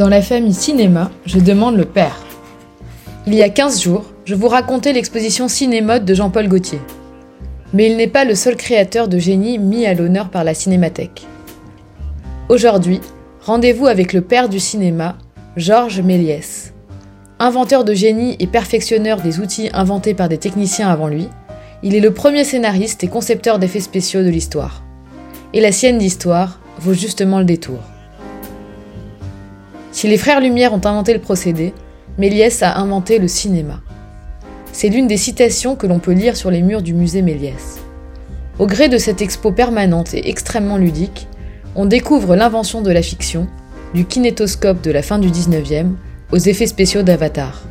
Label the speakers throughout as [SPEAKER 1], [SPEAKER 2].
[SPEAKER 1] Dans la famille cinéma, je demande le père. Il y a 15 jours, je vous racontais l'exposition Cinémode de Jean-Paul Gaultier. Mais il n'est pas le seul créateur de génie mis à l'honneur par la Cinémathèque. Aujourd'hui, rendez-vous avec le père du cinéma, Georges Méliès. Inventeur de génie et perfectionneur des outils inventés par des techniciens avant lui, il est le premier scénariste et concepteur d'effets spéciaux de l'histoire. Et la sienne d'histoire vaut justement le détour. Si les frères Lumière ont inventé le procédé, Méliès a inventé le cinéma. C'est l'une des citations que l'on peut lire sur les murs du musée Méliès. Au gré de cette expo permanente et extrêmement ludique, on découvre l'invention de la fiction, du kinétoscope de la fin du 19e aux effets spéciaux d'Avatar.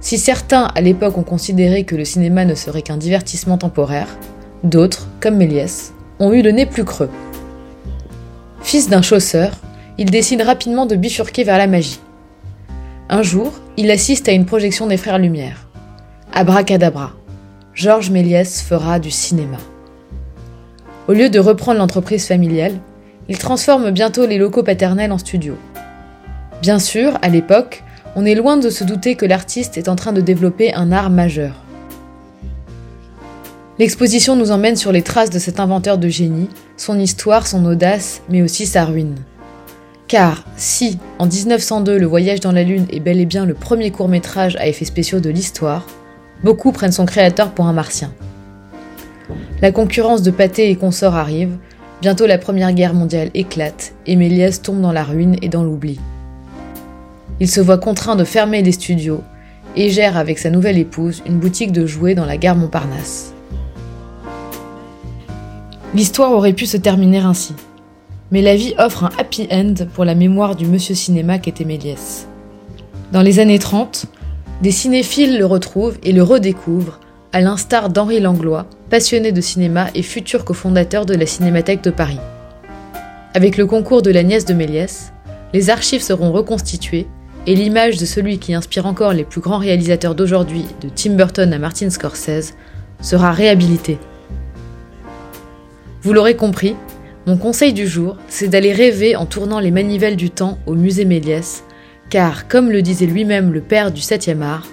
[SPEAKER 1] Si certains à l'époque ont considéré que le cinéma ne serait qu'un divertissement temporaire, d'autres, comme Méliès, ont eu le nez plus creux. Fils d'un chausseur, il décide rapidement de bifurquer vers la magie. Un jour, il assiste à une projection des Frères Lumière. Abracadabra, Georges Méliès fera du cinéma. Au lieu de reprendre l'entreprise familiale, il transforme bientôt les locaux paternels en studio. Bien sûr, à l'époque, on est loin de se douter que l'artiste est en train de développer un art majeur. L'exposition nous emmène sur les traces de cet inventeur de génie, son histoire, son audace, mais aussi sa ruine. Car si, en 1902, Le Voyage dans la Lune est bel et bien le premier court métrage à effets spéciaux de l'histoire, beaucoup prennent son créateur pour un martien. La concurrence de Pathé et consorts arrive, bientôt la Première Guerre mondiale éclate et Méliès tombe dans la ruine et dans l'oubli. Il se voit contraint de fermer les studios et gère avec sa nouvelle épouse une boutique de jouets dans la gare Montparnasse. L'histoire aurait pu se terminer ainsi. Mais la vie offre un happy end pour la mémoire du monsieur cinéma qu'était Méliès. Dans les années 30, des cinéphiles le retrouvent et le redécouvrent, à l'instar d'Henri Langlois, passionné de cinéma et futur cofondateur de la Cinémathèque de Paris. Avec le concours de la nièce de Méliès, les archives seront reconstituées et l'image de celui qui inspire encore les plus grands réalisateurs d'aujourd'hui, de Tim Burton à Martin Scorsese, sera réhabilitée. Vous l'aurez compris, mon conseil du jour, c'est d'aller rêver en tournant les manivelles du temps au musée Méliès, car, comme le disait lui-même le père du 7e art,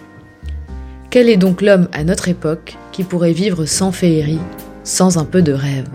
[SPEAKER 1] quel est donc l'homme à notre époque qui pourrait vivre sans féerie, sans un peu de rêve?